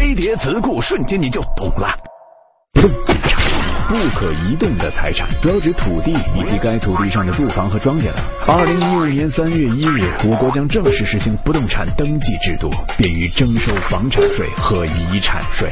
飞碟词库，瞬间你就懂了。不可移动的财产，主要指土地以及该土地上的住房和庄稼等。二零一五年三月一日，我国将正式实行不动产登记制度，便于征收房产税和遗产税。